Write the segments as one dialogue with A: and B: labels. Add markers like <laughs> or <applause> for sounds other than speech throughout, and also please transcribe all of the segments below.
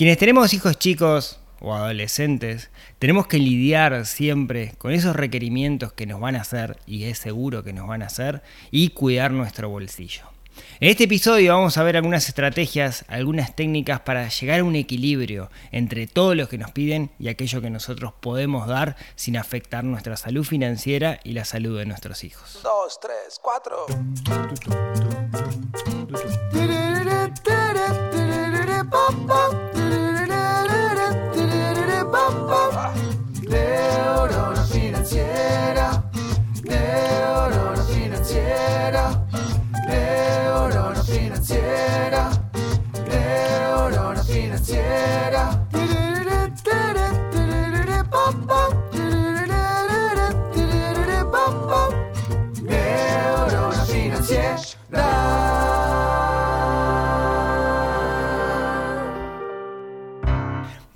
A: Quienes tenemos hijos chicos o adolescentes, tenemos que lidiar siempre con esos requerimientos que nos van a hacer, y es seguro que nos van a hacer, y cuidar nuestro bolsillo. En este episodio vamos a ver algunas estrategias, algunas técnicas para llegar a un equilibrio entre todo lo que nos piden y aquello que nosotros podemos dar sin afectar nuestra salud financiera y la salud de nuestros hijos.
B: Dos, tres, cuatro.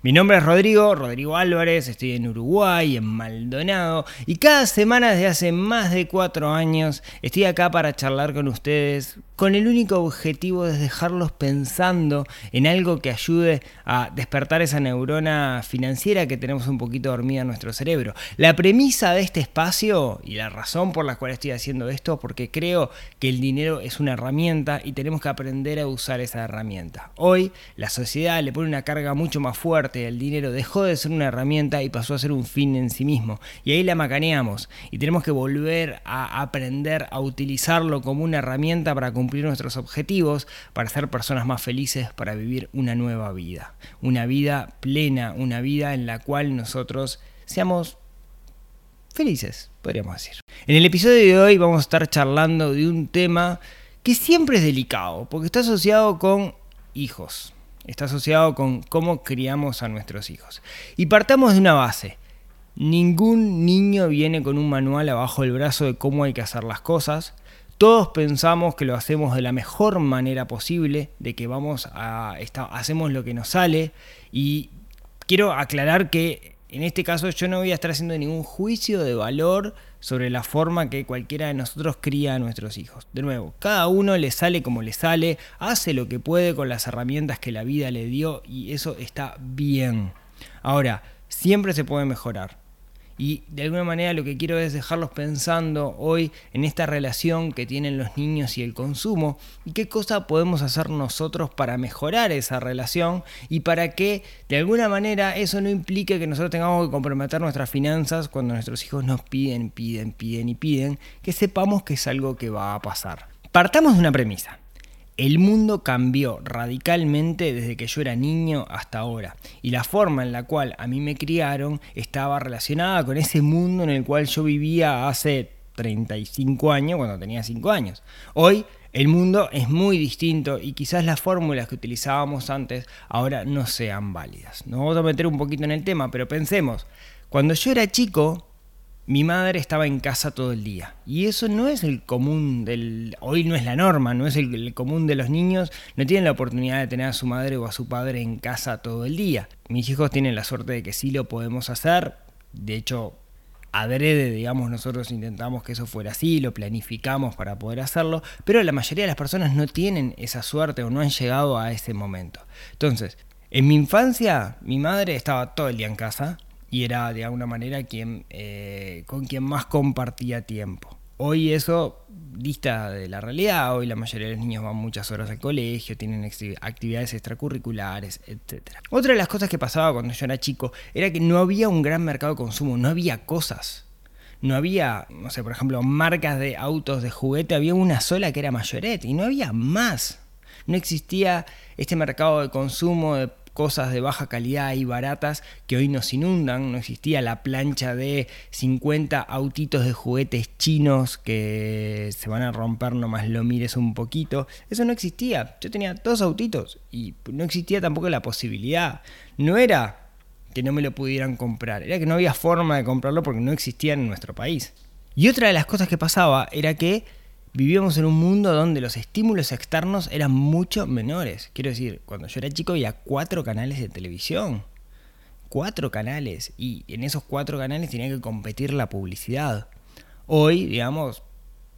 A: Mi nombre es Rodrigo, Rodrigo Álvarez, estoy en Uruguay, en Maldonado, y cada semana desde hace más de cuatro años estoy acá para charlar con ustedes con el único objetivo de dejarlos pensando en algo que ayude a despertar esa neurona financiera que tenemos un poquito dormida en nuestro cerebro. La premisa de este espacio y la razón por la cual estoy haciendo esto, porque creo que el dinero es una herramienta y tenemos que aprender a usar esa herramienta. Hoy la sociedad le pone una carga mucho más fuerte, el dinero dejó de ser una herramienta y pasó a ser un fin en sí mismo. Y ahí la macaneamos y tenemos que volver a aprender a utilizarlo como una herramienta para cumplir nuestros objetivos, para ser personas más felices, para vivir una nueva vida. Una vida plena, una vida en la cual nosotros seamos felices, podríamos decir. En el episodio de hoy vamos a estar charlando de un tema que siempre es delicado, porque está asociado con hijos, está asociado con cómo criamos a nuestros hijos. Y partamos de una base. Ningún niño viene con un manual abajo del brazo de cómo hay que hacer las cosas. Todos pensamos que lo hacemos de la mejor manera posible, de que vamos a hacemos lo que nos sale y quiero aclarar que en este caso yo no voy a estar haciendo ningún juicio de valor sobre la forma que cualquiera de nosotros cría a nuestros hijos. De nuevo, cada uno le sale como le sale, hace lo que puede con las herramientas que la vida le dio y eso está bien. Ahora, siempre se puede mejorar. Y de alguna manera lo que quiero es dejarlos pensando hoy en esta relación que tienen los niños y el consumo y qué cosa podemos hacer nosotros para mejorar esa relación y para que de alguna manera eso no implique que nosotros tengamos que comprometer nuestras finanzas cuando nuestros hijos nos piden, piden, piden y piden, que sepamos que es algo que va a pasar. Partamos de una premisa. El mundo cambió radicalmente desde que yo era niño hasta ahora y la forma en la cual a mí me criaron estaba relacionada con ese mundo en el cual yo vivía hace 35 años cuando tenía 5 años. Hoy el mundo es muy distinto y quizás las fórmulas que utilizábamos antes ahora no sean válidas. Nos vamos a meter un poquito en el tema, pero pensemos, cuando yo era chico mi madre estaba en casa todo el día. Y eso no es el común del... Hoy no es la norma, no es el, el, común de los niños. No tienen la oportunidad de tener a su madre o a su padre en casa todo el día. Mis hijos tienen la suerte de que sí lo podemos hacer. De hecho, adrede, digamos, nosotros intentamos que eso fuera así, lo planificamos para poder hacerlo. Pero la mayoría de las personas no tienen esa suerte o no han llegado a ese momento. Entonces, en mi infancia, mi madre estaba todo el día en casa y era de alguna manera quien, eh, con quien más compartía tiempo. Hoy eso dista de la realidad, hoy la mayoría de los niños van muchas horas al colegio, tienen actividades extracurriculares, etc. Otra de las cosas que pasaba cuando yo era chico era que no había un gran mercado de consumo, no había cosas. No había, no sé, por ejemplo, marcas de autos de juguete, había una sola que era Mayoret y no había más. No existía este mercado de consumo de cosas de baja calidad y baratas que hoy nos inundan. No existía la plancha de 50 autitos de juguetes chinos que se van a romper nomás lo mires un poquito. Eso no existía. Yo tenía dos autitos y no existía tampoco la posibilidad. No era que no me lo pudieran comprar, era que no había forma de comprarlo porque no existía en nuestro país. Y otra de las cosas que pasaba era que vivíamos en un mundo donde los estímulos externos eran mucho menores. Quiero decir, cuando yo era chico había cuatro canales de televisión. Cuatro canales. Y en esos cuatro canales tenía que competir la publicidad. Hoy, digamos,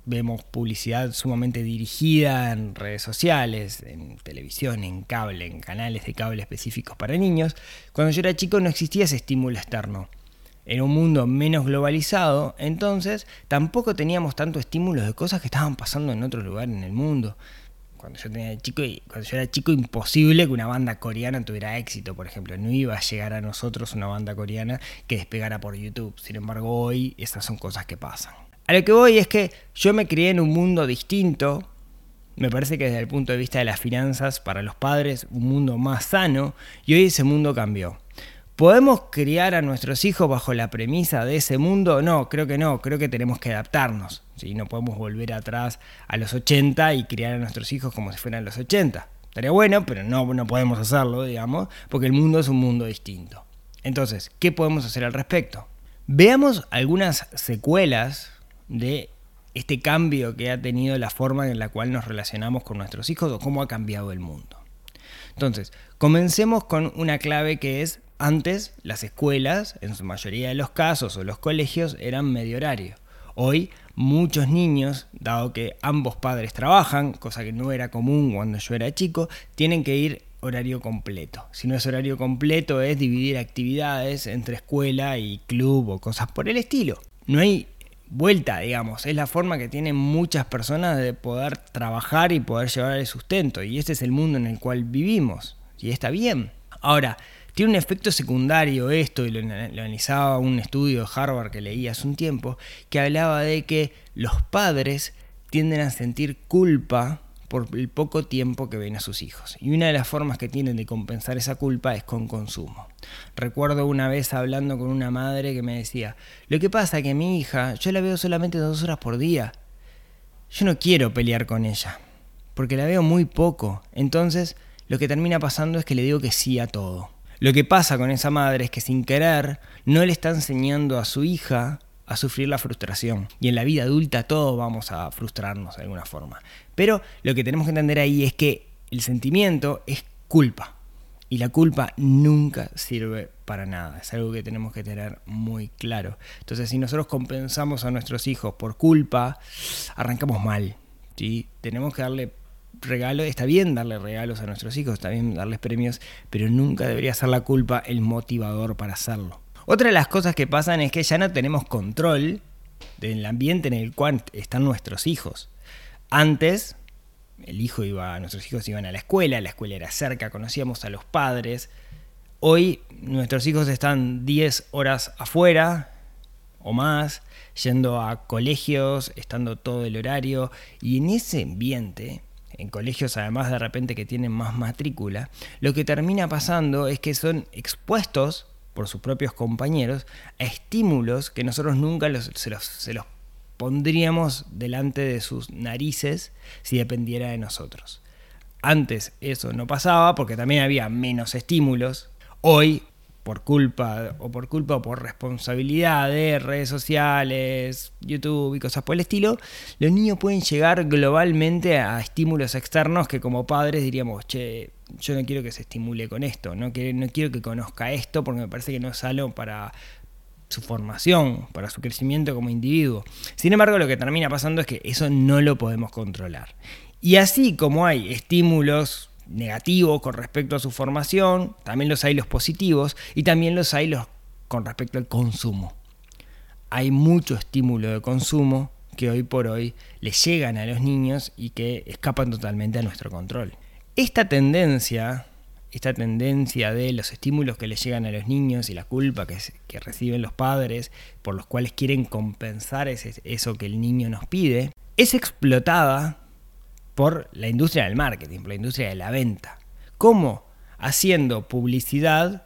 A: vemos publicidad sumamente dirigida en redes sociales, en televisión, en cable, en canales de cable específicos para niños. Cuando yo era chico no existía ese estímulo externo. En un mundo menos globalizado, entonces tampoco teníamos tanto estímulos de cosas que estaban pasando en otro lugar en el mundo. Cuando yo, tenía chico, cuando yo era chico, imposible que una banda coreana tuviera éxito, por ejemplo. No iba a llegar a nosotros una banda coreana que despegara por YouTube. Sin embargo, hoy esas son cosas que pasan. A lo que voy es que yo me crié en un mundo distinto. Me parece que desde el punto de vista de las finanzas, para los padres, un mundo más sano. Y hoy ese mundo cambió. ¿Podemos criar a nuestros hijos bajo la premisa de ese mundo? No, creo que no, creo que tenemos que adaptarnos. No podemos volver atrás a los 80 y criar a nuestros hijos como si fueran los 80. Estaría bueno, pero no, no podemos hacerlo, digamos, porque el mundo es un mundo distinto. Entonces, ¿qué podemos hacer al respecto? Veamos algunas secuelas de este cambio que ha tenido la forma en la cual nos relacionamos con nuestros hijos o cómo ha cambiado el mundo. Entonces, comencemos con una clave que es antes las escuelas, en su mayoría de los casos, o los colegios eran medio horario. Hoy muchos niños, dado que ambos padres trabajan, cosa que no era común cuando yo era chico, tienen que ir horario completo. Si no es horario completo es dividir actividades entre escuela y club o cosas por el estilo. No hay vuelta, digamos, es la forma que tienen muchas personas de poder trabajar y poder llevar el sustento. Y este es el mundo en el cual vivimos. Y está bien. Ahora, tiene un efecto secundario esto, y lo, analizaba un estudio de Harvard que leí hace un tiempo, que hablaba de que los padres tienden a sentir culpa por el poco tiempo que ven a sus hijos. Y una de las formas que tienen de compensar esa culpa es con consumo. Recuerdo una vez hablando con una madre que me decía, lo que pasa es que mi hija, yo la veo solamente dos horas por día. Yo no quiero pelear con ella, porque la veo muy poco. Entonces, lo que termina pasando es que le digo que sí a todo. Lo que pasa con esa madre es que sin querer no le está enseñando a su hija a sufrir la frustración. Y en la vida adulta todos vamos a frustrarnos de alguna forma. Pero lo que tenemos que entender ahí es que el sentimiento es culpa. Y la culpa nunca sirve para nada. Es algo que tenemos que tener muy claro. Entonces, si nosotros compensamos a nuestros hijos por culpa, arrancamos mal. ¿sí? Tenemos que darle regalo, está bien darle regalos a nuestros hijos, está bien darles premios, pero nunca debería ser la culpa el motivador para hacerlo. Otra de las cosas que pasan es que ya no tenemos control del ambiente en el cual están nuestros hijos. Antes, el hijo iba, nuestros hijos iban a la escuela, la escuela era cerca, conocíamos a los padres. Hoy nuestros hijos están 10 horas afuera o más, yendo a colegios, estando todo el horario, y en ese ambiente en colegios además de repente que tienen más matrícula, lo que termina pasando es que son expuestos por sus propios compañeros a estímulos que nosotros nunca se, los, se los pondríamos delante de sus narices si dependiera de nosotros. Antes eso no pasaba porque también había menos estímulos. Hoy por culpa o por culpa o por responsabilidad de redes sociales, YouTube y cosas por el estilo, los niños pueden llegar globalmente a estímulos externos que como padres diríamos, che, yo no quiero que se estimule con esto, no, no quiero que conozca esto porque me parece que no es algo para su formación, para su crecimiento como individuo. Sin embargo, lo que termina pasando es que eso no lo podemos controlar. Y así como hay estímulos negativos con respecto a su formación, también los hay los positivos y también los hay los con respecto al consumo. Hay mucho estímulo de consumo que hoy por hoy le llegan a los niños y que escapan totalmente a nuestro control. Esta tendencia, esta tendencia de los estímulos que le llegan a los niños y la culpa que, que reciben los padres por los cuales quieren compensar ese, eso que el niño nos pide, es explotada por la industria del marketing, por la industria de la venta. ¿Cómo? Haciendo publicidad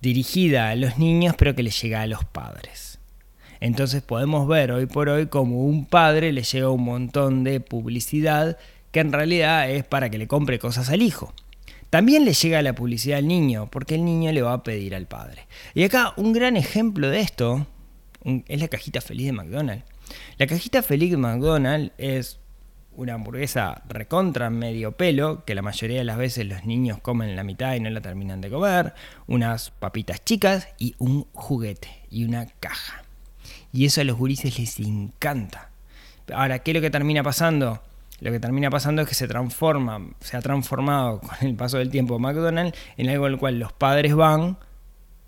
A: dirigida a los niños pero que le llega a los padres. Entonces podemos ver hoy por hoy como un padre le llega un montón de publicidad que en realidad es para que le compre cosas al hijo. También le llega la publicidad al niño, porque el niño le va a pedir al padre. Y acá un gran ejemplo de esto es la cajita feliz de McDonald's. La cajita feliz de McDonald's es una hamburguesa recontra medio pelo, que la mayoría de las veces los niños comen la mitad y no la terminan de comer, unas papitas chicas y un juguete y una caja. Y eso a los gurises les encanta. Ahora, ¿qué es lo que termina pasando? Lo que termina pasando es que se transforma, se ha transformado con el paso del tiempo McDonald's en algo al cual los padres van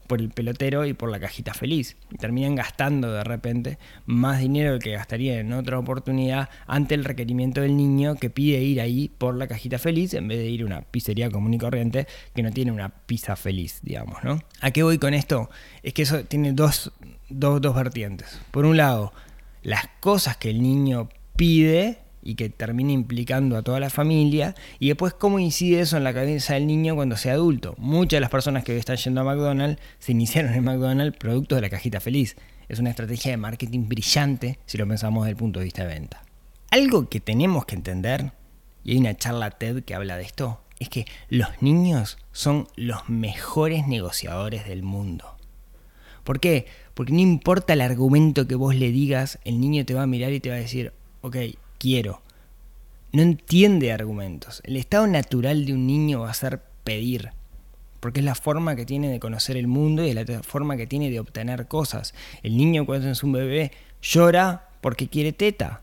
A: por el pelotero y por la cajita feliz. Terminan gastando de repente más dinero que gastarían en otra oportunidad ante el requerimiento del niño que pide ir ahí por la cajita feliz en vez de ir a una pizzería común y corriente que no tiene una pizza feliz, digamos, ¿no? ¿A qué voy con esto? Es que eso tiene dos, dos, dos vertientes. Por un lado, las cosas que el niño pide y que termina implicando a toda la familia, y después cómo incide eso en la cabeza del niño cuando sea adulto. Muchas de las personas que hoy están yendo a McDonald's se iniciaron en McDonald's producto de la cajita feliz. Es una estrategia de marketing brillante si lo pensamos desde el punto de vista de venta. Algo que tenemos que entender, y hay una charla TED que habla de esto, es que los niños son los mejores negociadores del mundo. ¿Por qué? Porque no importa el argumento que vos le digas, el niño te va a mirar y te va a decir, ok, quiero. No entiende argumentos. El estado natural de un niño va a ser pedir, porque es la forma que tiene de conocer el mundo y es la forma que tiene de obtener cosas. El niño cuando es un bebé llora porque quiere teta.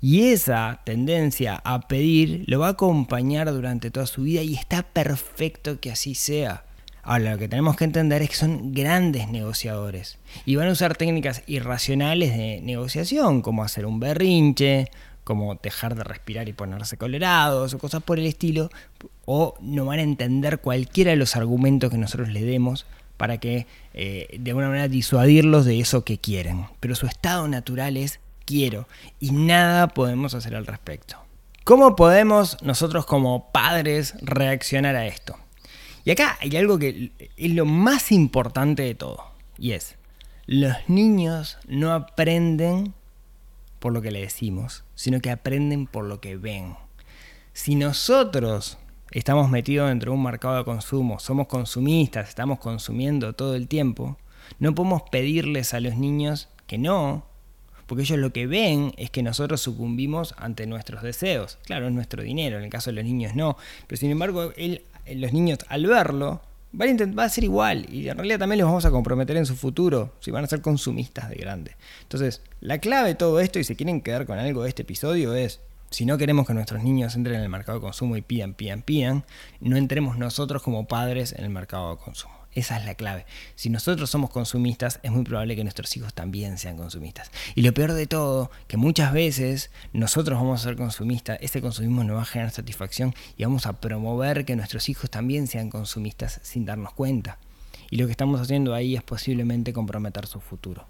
A: Y esa tendencia a pedir lo va a acompañar durante toda su vida y está perfecto que así sea. Ahora, lo que tenemos que entender es que son grandes negociadores y van a usar técnicas irracionales de negociación, como hacer un berrinche, como dejar de respirar y ponerse colorados o cosas por el estilo, o no van a entender cualquiera de los argumentos que nosotros le demos para que eh, de alguna manera disuadirlos de eso que quieren. Pero su estado natural es quiero y nada podemos hacer al respecto. ¿Cómo podemos nosotros como padres reaccionar a esto? Y acá hay algo que es lo más importante de todo, y es, los niños no aprenden por lo que le decimos, sino que aprenden por lo que ven. Si nosotros estamos metidos dentro de un mercado de consumo, somos consumistas, estamos consumiendo todo el tiempo, no podemos pedirles a los niños que no, porque ellos lo que ven es que nosotros sucumbimos ante nuestros deseos. Claro, es nuestro dinero, en el caso de los niños no, pero sin embargo él los niños al verlo van a, va a ser igual y en realidad también los vamos a comprometer en su futuro si van a ser consumistas de grande. Entonces, la clave de todo esto y si quieren quedar con algo de este episodio es, si no queremos que nuestros niños entren en el mercado de consumo y pidan, pidan, pidan, no entremos nosotros como padres en el mercado de consumo. Esa es la clave. Si nosotros somos consumistas, es muy probable que nuestros hijos también sean consumistas. Y lo peor de todo, que muchas veces nosotros vamos a ser consumistas, ese consumismo nos va a generar satisfacción y vamos a promover que nuestros hijos también sean consumistas sin darnos cuenta. Y lo que estamos haciendo ahí es posiblemente comprometer su futuro.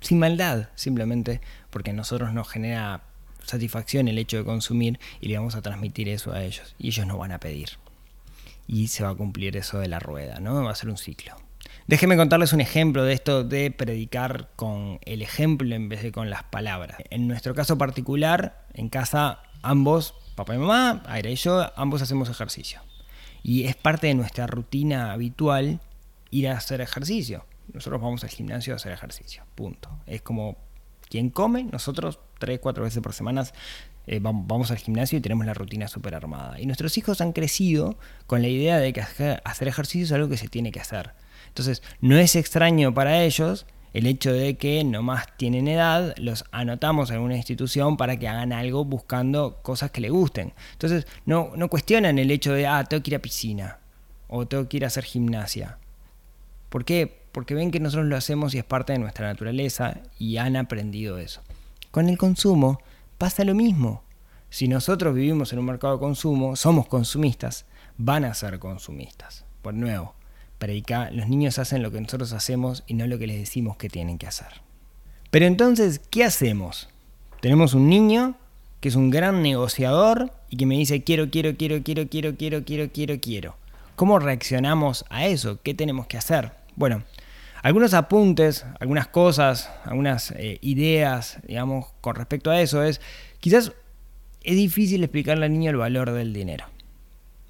A: Sin maldad, simplemente porque a nosotros nos genera satisfacción el hecho de consumir y le vamos a transmitir eso a ellos. Y ellos no van a pedir y se va a cumplir eso de la rueda, ¿no? Va a ser un ciclo. Déjenme contarles un ejemplo de esto de predicar con el ejemplo en vez de con las palabras. En nuestro caso particular, en casa ambos, papá y mamá, Aira y yo, ambos hacemos ejercicio. Y es parte de nuestra rutina habitual ir a hacer ejercicio. Nosotros vamos al gimnasio a hacer ejercicio, punto. Es como quien come, nosotros tres, cuatro veces por semana eh, vamos al gimnasio y tenemos la rutina súper armada. Y nuestros hijos han crecido con la idea de que hacer ejercicio es algo que se tiene que hacer. Entonces, no es extraño para ellos el hecho de que nomás tienen edad, los anotamos en una institución para que hagan algo buscando cosas que les gusten. Entonces, no, no cuestionan el hecho de, ah, tengo que ir a piscina o tengo que ir a hacer gimnasia. ¿Por qué? Porque ven que nosotros lo hacemos y es parte de nuestra naturaleza y han aprendido eso. Con el consumo, pasa lo mismo. Si nosotros vivimos en un mercado de consumo, somos consumistas, van a ser consumistas. Por nuevo, predica, los niños hacen lo que nosotros hacemos y no lo que les decimos que tienen que hacer. Pero entonces, ¿qué hacemos? Tenemos un niño que es un gran negociador y que me dice quiero, quiero, quiero, quiero, quiero, quiero, quiero, quiero, quiero. ¿Cómo reaccionamos a eso? ¿Qué tenemos que hacer? Bueno, algunos apuntes, algunas cosas, algunas eh, ideas, digamos, con respecto a eso es, quizás es difícil explicarle al niño el valor del dinero.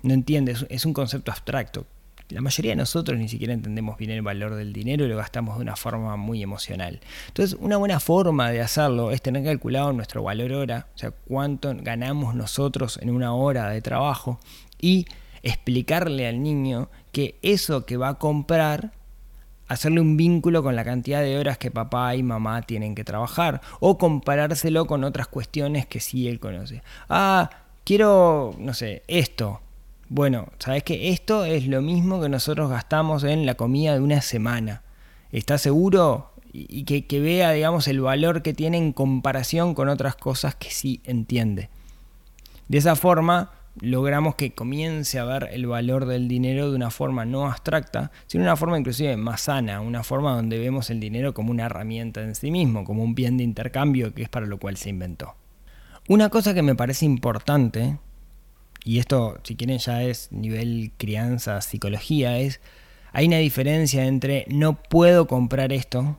A: No entiende, es un concepto abstracto. La mayoría de nosotros ni siquiera entendemos bien el valor del dinero y lo gastamos de una forma muy emocional. Entonces, una buena forma de hacerlo es tener calculado nuestro valor hora, o sea, cuánto ganamos nosotros en una hora de trabajo y explicarle al niño que eso que va a comprar hacerle un vínculo con la cantidad de horas que papá y mamá tienen que trabajar o comparárselo con otras cuestiones que sí él conoce. Ah, quiero, no sé, esto. Bueno, sabes que esto es lo mismo que nosotros gastamos en la comida de una semana. ¿Estás seguro? Y que, que vea, digamos, el valor que tiene en comparación con otras cosas que sí entiende. De esa forma, logramos que comience a ver el valor del dinero de una forma no abstracta, sino una forma inclusive más sana, una forma donde vemos el dinero como una herramienta en sí mismo, como un bien de intercambio que es para lo cual se inventó. Una cosa que me parece importante, y esto si quieren ya es nivel crianza, psicología, es, hay una diferencia entre no puedo comprar esto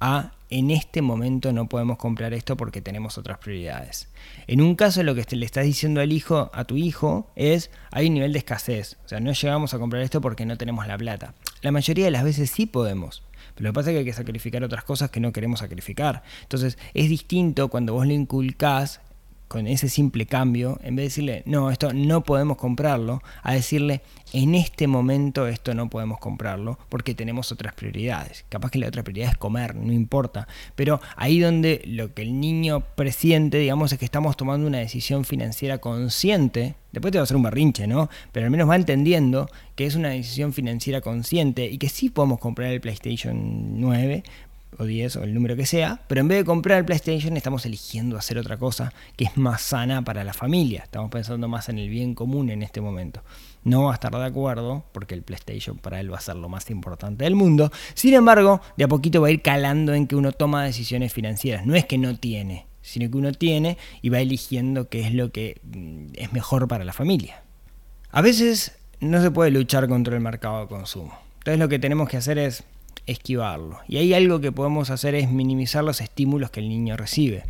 A: a en este momento no podemos comprar esto porque tenemos otras prioridades. En un caso lo que le estás diciendo al hijo, a tu hijo, es hay un nivel de escasez. O sea, no llegamos a comprar esto porque no tenemos la plata. La mayoría de las veces sí podemos. Pero lo que pasa es que hay que sacrificar otras cosas que no queremos sacrificar. Entonces es distinto cuando vos le inculcás con ese simple cambio, en vez de decirle, no, esto no podemos comprarlo, a decirle, en este momento esto no podemos comprarlo porque tenemos otras prioridades. Capaz que la otra prioridad es comer, no importa. Pero ahí donde lo que el niño presiente, digamos, es que estamos tomando una decisión financiera consciente. Después te va a hacer un berrinche, ¿no? Pero al menos va entendiendo que es una decisión financiera consciente y que sí podemos comprar el PlayStation 9 o 10 o el número que sea, pero en vez de comprar el PlayStation estamos eligiendo hacer otra cosa que es más sana para la familia. Estamos pensando más en el bien común en este momento. No va a estar de acuerdo porque el PlayStation para él va a ser lo más importante del mundo. Sin embargo, de a poquito va a ir calando en que uno toma decisiones financieras. No es que no tiene, sino que uno tiene y va eligiendo qué es lo que mm, es mejor para la familia. A veces no se puede luchar contra el mercado de consumo. Entonces lo que tenemos que hacer es esquivarlo. Y ahí algo que podemos hacer es minimizar los estímulos que el niño recibe.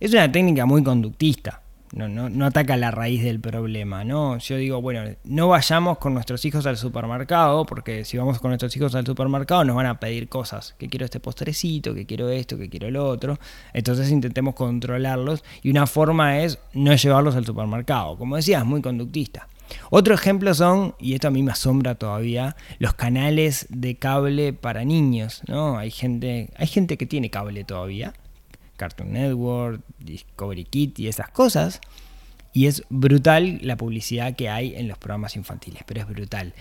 A: Es una técnica muy conductista, no, no, no, ataca la raíz del problema, ¿no? Yo digo, bueno, no vayamos con nuestros hijos al supermercado, porque si vamos con nuestros hijos al supermercado nos van a pedir cosas, que quiero este postrecito, que quiero esto, que quiero lo otro. Entonces intentemos controlarlos y una forma es no llevarlos al supermercado. Como decía, es muy conductista. Otro ejemplo son, y esto a mí me asombra todavía, los canales de cable para niños, ¿no? Hay gente, hay gente que tiene cable todavía, Cartoon Network, Discovery Kit y esas cosas, y es brutal la publicidad que hay en los programas infantiles, pero es brutal.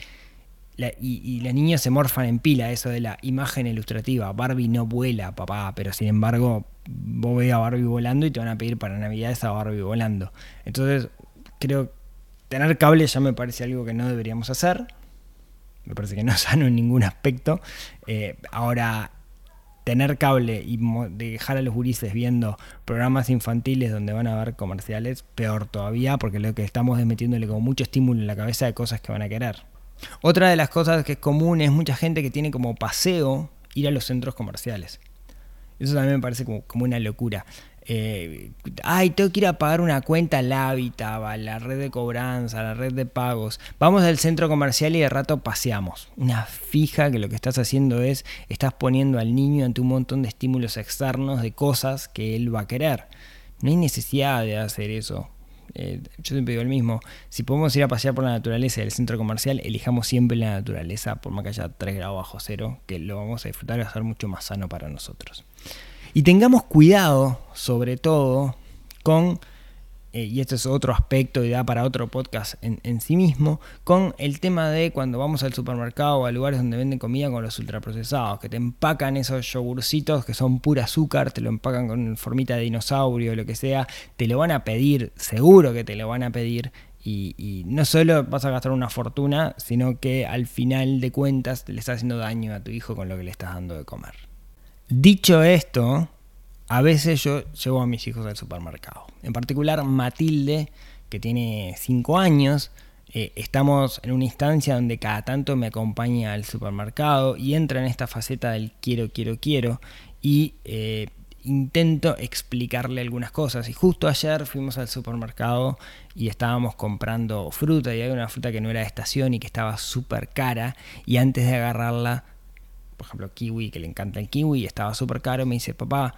A: y, y los niños se morfan en pila eso de la imagen ilustrativa. Barbie no vuela, papá, pero sin embargo vos ves a Barbie volando y te van a pedir para Navidad esa Barbie volando. Entonces creo tener cable ya me parece algo que no deberíamos hacer. Me parece que no es <laughs> sano en ningún aspecto. Eh, ahora, tener cable y dejar a los gurises viendo programas infantiles donde van a ver comerciales, peor todavía, porque lo que estamos es metiéndole como mucho estímulo en la cabeza de cosas que van a querer. Otra de las cosas que es común es mucha gente que tiene como paseo ir a los centros comerciales. Eso también me parece como, como una locura eh, ay, tengo que ir a pagar una cuenta al Habitat, a la red de cobranza, la red de pagos. Vamos al centro comercial y de rato paseamos. Una fija que lo que estás haciendo es, estás poniendo al niño ante un montón de estímulos externos, de cosas que él va a querer. No hay necesidad de hacer eso. Eh, yo siempre digo el mismo, si podemos ir a pasear por la naturaleza del centro comercial, elijamos siempre la naturaleza, por más que haya 3 grados bajo cero, que lo vamos a disfrutar y va a ser mucho más sano para nosotros. Y tengamos cuidado, sobre todo, con, eh, y este es otro aspecto y da para otro podcast en, sí mismo, con el tema de cuando vamos al supermercado o a lugares donde venden comida con los ultraprocesados, que te empacan esos yogurcitos que son pura azúcar, te lo empacan con formita de dinosaurio lo que sea, te lo van a pedir, seguro que te lo van a pedir, y, y, no solo vas a gastar una fortuna, sino que al final de cuentas le estás haciendo daño a tu hijo con lo que le estás dando de comer. Dicho esto, a veces yo llevo a mis hijos al supermercado. En particular Matilde, que tiene 5 años, eh, estamos en una instancia donde cada tanto me acompaña al supermercado y entra en esta faceta del quiero, quiero, quiero y eh, intento explicarle algunas cosas. Y justo ayer fuimos al supermercado y estábamos comprando fruta y había una fruta que no era de estación y que estaba súper cara y antes de agarrarla por ejemplo, kiwi, que le encanta el kiwi, estaba súper caro, me dice, papá,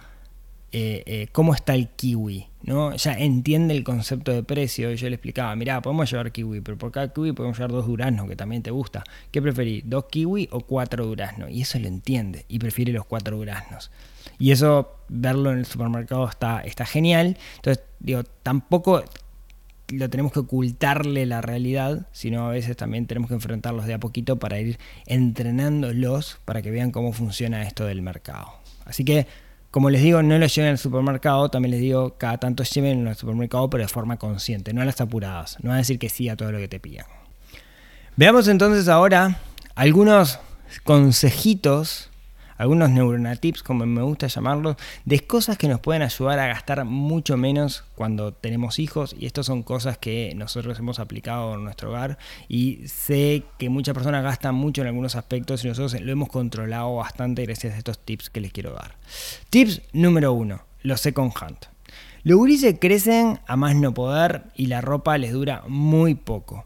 A: eh, eh, cómo está el kiwi, ¿no? Ya entiende el concepto de precio. Y yo le explicaba, mirá, podemos llevar kiwi, pero por cada kiwi podemos llevar dos duraznos, que también te gusta. ¿Qué preferís, dos kiwi o cuatro duraznos? Y eso lo entiende y prefiere los cuatro duraznos. Y eso, verlo en el supermercado está, está genial. Entonces, digo, tampoco lo tenemos que ocultarle la realidad, sino a veces también tenemos que enfrentarlos de a poquito para ir entrenándolos para que vean cómo funciona esto del mercado. Así que, como les digo, no lo lleven al supermercado, también les digo, cada tanto lleven al supermercado, pero de forma consciente, no a las apuradas, no a decir que sí a todo lo que te pidan. Veamos entonces ahora algunos consejitos algunos neuronatips, como me gusta llamarlos, de cosas que nos pueden ayudar a gastar mucho menos cuando tenemos hijos. Y estas son cosas que nosotros hemos aplicado en nuestro hogar. Y sé que muchas personas gastan mucho en algunos aspectos y nosotros lo hemos controlado bastante gracias a estos tips que les quiero dar. Tips número uno, los second hand. Los gurises crecen a más no poder y la ropa les dura muy poco.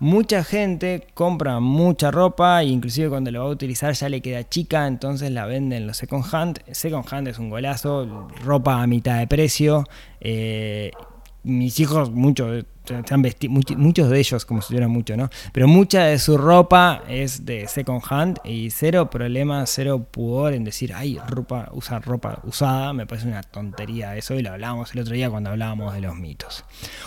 A: Mucha gente compra mucha ropa inclusive cuando lo va a utilizar ya le queda chica, entonces la venden los second hand. Second hand es un golazo, ropa a mitad de precio. Eh, mis hijos, muchos muchos de ellos, como si tuviera mucho, ¿no? Pero mucha de su ropa es de second hand y cero problema, cero pudor en decir, ay, ropa, usar ropa usada, me parece una tontería eso y lo hablábamos el otro día cuando hablábamos de los mitos.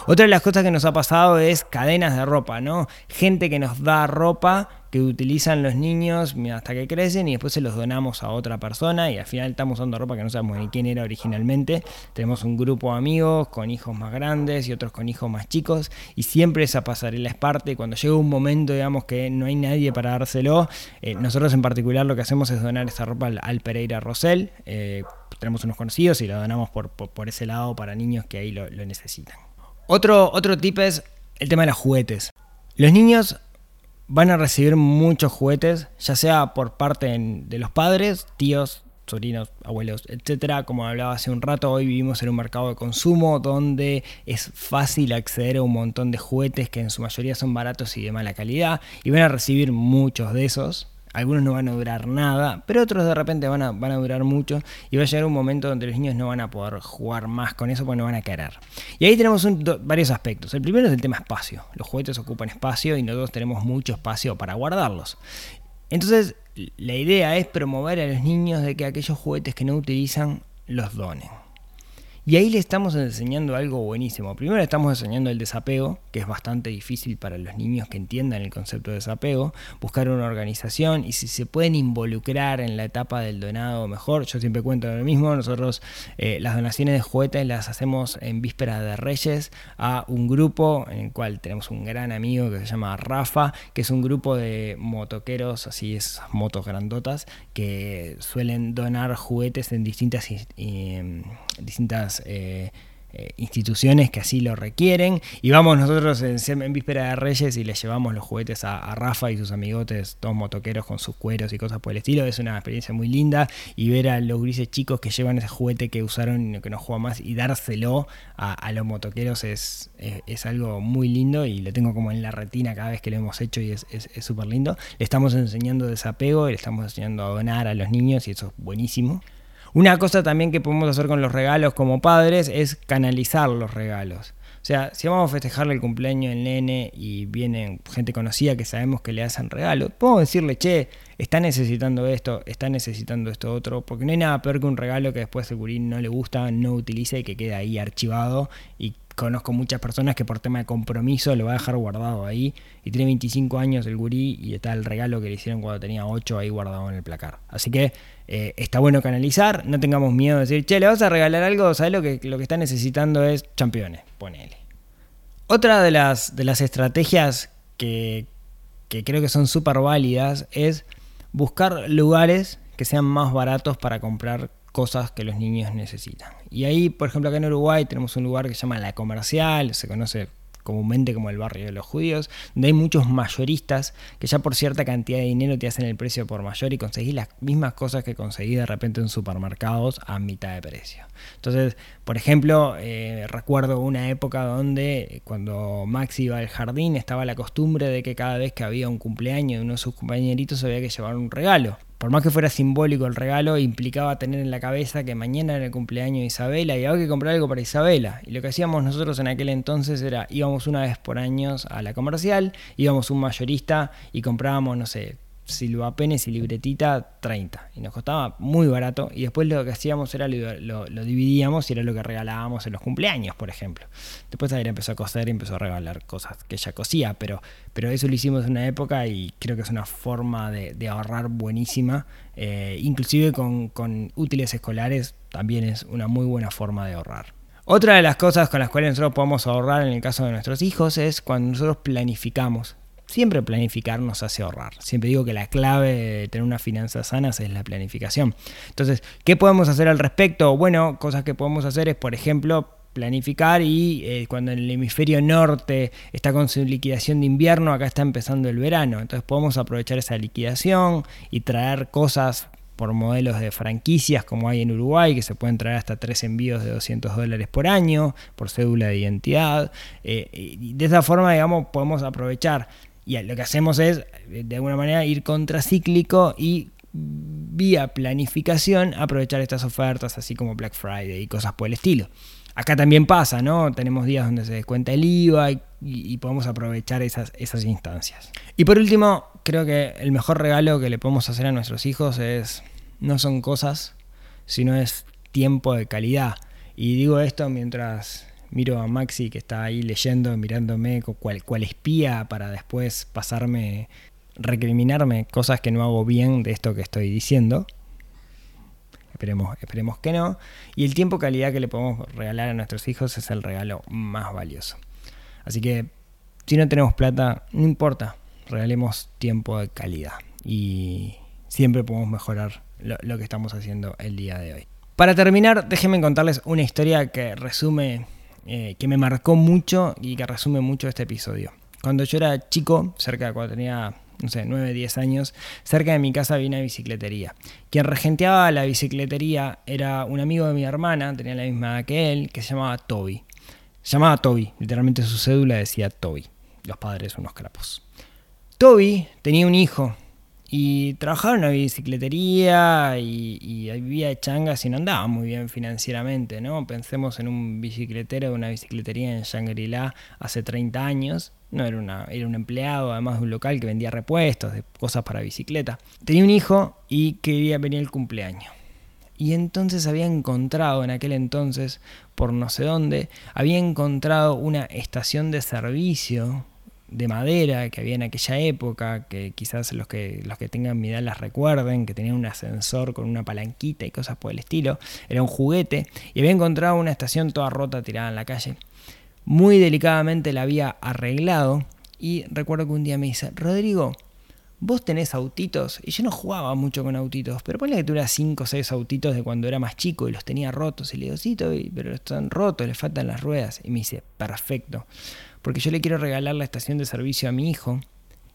A: Otra de las cosas que nos ha pasado es cadenas de ropa, ¿no? Gente que nos da ropa que utilizan los niños hasta que crecen y después se los donamos a otra persona y al final estamos usando ropa que no sabemos ni quién era originalmente. Tenemos un grupo de amigos con hijos más grandes y otros con hijos más chicos y siempre esa pasarela es parte. Cuando llega un momento, digamos, que no hay nadie para dárselo, eh, nosotros en particular lo que hacemos es donar esa ropa al, Pereira Rosell. Eh, tenemos unos conocidos y lo donamos por, por, ese lado para niños que ahí lo, lo necesitan. Otro, otro tip es el tema de los juguetes. Los niños van a recibir muchos juguetes, ya sea por parte de los padres, tíos, sobrinos, abuelos, etcétera. Como hablaba hace un rato, hoy vivimos en un mercado de consumo donde es fácil acceder a un montón de juguetes que en su mayoría son baratos y de mala calidad y van a recibir muchos de esos. Algunos no van a durar nada, pero otros de repente van a, van a durar mucho y va a llegar un momento donde los niños no van a poder jugar más con eso porque no van a querer. Y ahí tenemos varios aspectos. El primero es el tema espacio. Los juguetes ocupan espacio y nosotros tenemos mucho espacio para guardarlos. Entonces, la idea es promover a los niños de que aquellos juguetes que no utilizan los donen. Y ahí le estamos enseñando algo buenísimo. Primero le estamos enseñando el desapego, que es bastante difícil para los niños que entiendan el concepto de desapego. Buscar una organización y si se pueden involucrar en la etapa del donado mejor. Yo siempre cuento lo mismo. Nosotros eh, las donaciones de juguetes las hacemos en víspera de Reyes a un grupo en el cual tenemos un gran amigo que se llama Rafa, que es un grupo de motoqueros, así es, motos grandotas, que suelen donar juguetes en distintas... Eh, distintas eh, eh, instituciones que así lo requieren. Y vamos nosotros en, víspera de Reyes y le llevamos los juguetes a, Rafa y sus amigotes, todos motoqueros con sus cueros y cosas por el estilo. Es una experiencia muy linda. Y ver a los grises chicos que llevan ese juguete que usaron y que no juega más y dárselo a, los motoqueros es, es, algo muy lindo y lo tengo como en la retina cada vez que lo hemos hecho y es súper lindo. Le estamos enseñando desapego le estamos enseñando a donar a los niños y eso es buenísimo. Una cosa también que podemos hacer con los regalos como padres es canalizar los regalos. O sea, si vamos a festejarle el cumpleaños del nene y viene gente conocida que sabemos que le hacen regalo, podemos decirle, che, está necesitando esto, está necesitando esto otro, porque no hay nada peor que un regalo que después el gurí no le gusta, no utiliza y que queda ahí archivado y conozco muchas personas que por tema de compromiso lo va a dejar guardado ahí y tiene 25 años el gurí y está el regalo que le hicieron cuando tenía 8 ahí guardado en el placar. Así que eh, está bueno canalizar, no tengamos miedo de decir, che, le vas a regalar algo, ¿sabes lo que, lo que está necesitando es championes? Ponele. Otra de las, de las estrategias que, que creo que son súper válidas es buscar lugares que sean más baratos para comprar cosas que los niños necesitan. Y ahí, por ejemplo, acá en Uruguay tenemos un lugar que se llama La Comercial, se conoce comúnmente como el barrio de los judíos, donde hay muchos mayoristas que ya por cierta cantidad de dinero te hacen el precio por mayor y conseguís las mismas cosas que conseguís de repente en supermercados a mitad de precio. Entonces, por ejemplo, eh, recuerdo una época donde cuando Max iba al jardín estaba la costumbre de que cada vez que había un cumpleaños de uno de sus compañeritos había que llevar un regalo por más que fuera simbólico el regalo, implicaba tener en la cabeza que mañana era el cumpleaños de Isabela y había que comprar algo para Isabela. Y lo que hacíamos nosotros en aquel entonces era íbamos una vez por año a la comercial, íbamos un mayorista y comprábamos, no sé, silvapenes y libretita 30 y nos costaba muy barato. Y después lo que hacíamos era lo, dividíamos y era lo que regalábamos en los cumpleaños por ejemplo. Después ahí empezó a coser y empezó a regalar cosas que ella cosía pero, pero eso lo hicimos en una época y creo que es una forma de, ahorrar buenísima. Eh, inclusive con, con útiles escolares también es una muy buena forma de ahorrar. Otra de las cosas con las cuales nosotros podemos ahorrar en el caso de nuestros hijos es cuando nosotros planificamos siempre planificar nos hace ahorrar. Siempre digo que la clave de tener unas finanzas sanas es la planificación. Entonces, ¿qué podemos hacer al respecto? Bueno, cosas que podemos hacer es, por ejemplo, planificar y eh, cuando en el hemisferio norte está con su liquidación de invierno, acá está empezando el verano. Entonces podemos aprovechar esa liquidación y traer cosas por modelos de franquicias como hay en Uruguay, que se pueden traer hasta tres envíos de 200 dólares por año, por cédula de identidad. Eh, de esa forma, digamos, podemos aprovechar y lo que hacemos es, de alguna manera, ir contracíclico y vía planificación aprovechar estas ofertas, así como Black Friday y cosas por el estilo. Acá también pasa, ¿no? Tenemos días donde se descuenta el IVA y, podemos aprovechar esas, esas instancias. Y por último, creo que el mejor regalo que le podemos hacer a nuestros hijos es, no son cosas, sino es tiempo de calidad. Y digo esto mientras miro a Maxi que está ahí leyendo, mirándome cual, cual espía para después pasarme, recriminarme cosas que no hago bien de esto que estoy diciendo. Esperemos, esperemos que no. Y el tiempo calidad que le podemos regalar a nuestros hijos es el regalo más valioso. Así que si no tenemos plata, no importa, regalemos tiempo de calidad. Y siempre podemos mejorar lo, lo que estamos haciendo el día de hoy. Para terminar, déjenme contarles una historia que resume eh, que me marcó mucho y que resume mucho este episodio. Cuando yo era chico, cerca de cuando tenía, no sé, 9, 10 años, cerca de mi casa había una bicicletería. Quien regenteaba la bicicletería era un amigo de mi hermana, tenía la misma edad que él, que se llamaba Toby. Se llamaba Toby, literalmente su cédula decía Toby. Los padres unos crapos. Toby tenía un hijo y trabajaba en una bicicletería y, y vivía changas y no andaba muy bien financieramente, ¿no? Pensemos en un bicicletero de una bicicletería en Shangri-La hace 30 años. No era, una, era un empleado, además de un local que vendía repuestos, de cosas para bicicleta. Tenía un hijo y quería venir el cumpleaños. Y entonces había encontrado en aquel entonces, por no sé dónde, había encontrado una estación de servicio de madera que había en aquella época, que quizás los que, los que tengan mi edad las recuerden, que tenía un ascensor con una palanquita y cosas por el estilo. Era un juguete y había encontrado una estación toda rota tirada en la calle. Muy delicadamente la había arreglado y recuerdo que un día me dice, Rodrigo, vos tenés autitos, y yo no jugaba mucho con autitos, pero ponle que tuviera 5 o 6 autitos de cuando era más chico y los tenía rotos, y le digo, sí, pero están rotos, le faltan las ruedas, y me dice, perfecto, porque yo le quiero regalar la estación de servicio a mi hijo.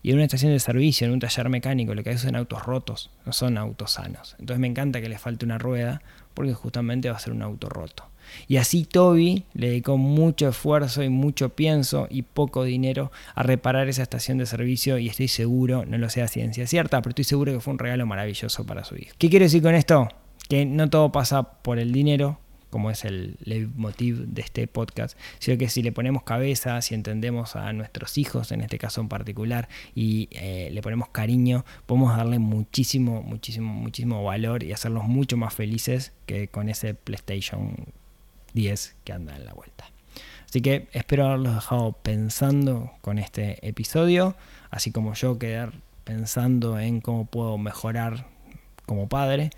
A: Y en una estación de servicio, en un taller mecánico, lo que hay son autos rotos, no son autos sanos. Entonces me encanta que le falte una rueda, porque justamente va a ser un auto roto. Y así Toby le dedicó mucho esfuerzo y mucho pienso y poco dinero a reparar esa estación de servicio y estoy seguro, no lo sé a ciencia cierta, pero estoy seguro que fue un regalo maravilloso para su hijo. ¿Qué quiero decir con esto? Que no todo pasa por el dinero, como es el leitmotiv de este podcast, sino que si le ponemos cabeza, si entendemos a nuestros hijos, en este caso en particular, y eh, le ponemos cariño, podemos darle muchísimo, muchísimo, muchísimo valor y hacerlos mucho más felices que con ese PlayStation 10 que anda en la vuelta. Así que espero haberlos dejado pensando con este episodio, así como yo quedar pensando en cómo puedo mejorar como padre.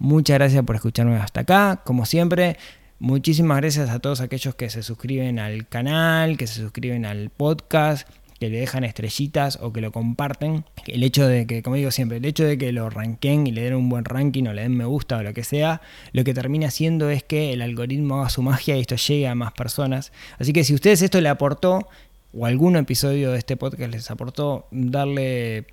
A: Muchas gracias por escucharme hasta acá. Como siempre, muchísimas gracias a todos aquellos que se suscriben al canal, que se suscriben al podcast, que le dejan estrellitas o que lo comparten. El hecho de que, como digo siempre, el hecho de que lo ranquen y le den un buen ranking o le den me gusta o lo que sea, lo que termina haciendo es que el algoritmo haga su magia y esto llegue a más personas. Así que si ustedes esto le aportó, o algún episodio de este podcast les aportó, darle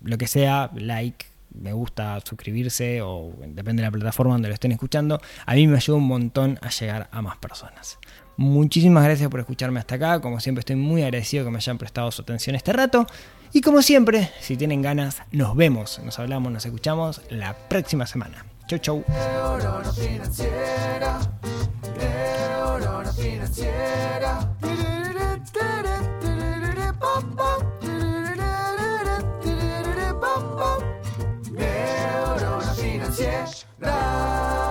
A: lo que sea, like, me gusta suscribirse o depende de la plataforma donde lo estén escuchando, a mí me ayuda un montón a llegar a más personas. Muchísimas gracias por escucharme hasta acá. Como siempre estoy muy agradecido que me hayan prestado su atención este rato. Y como siempre, si tienen ganas, nos vemos, nos hablamos, nos escuchamos la próxima semana. Chau, chau.
C: da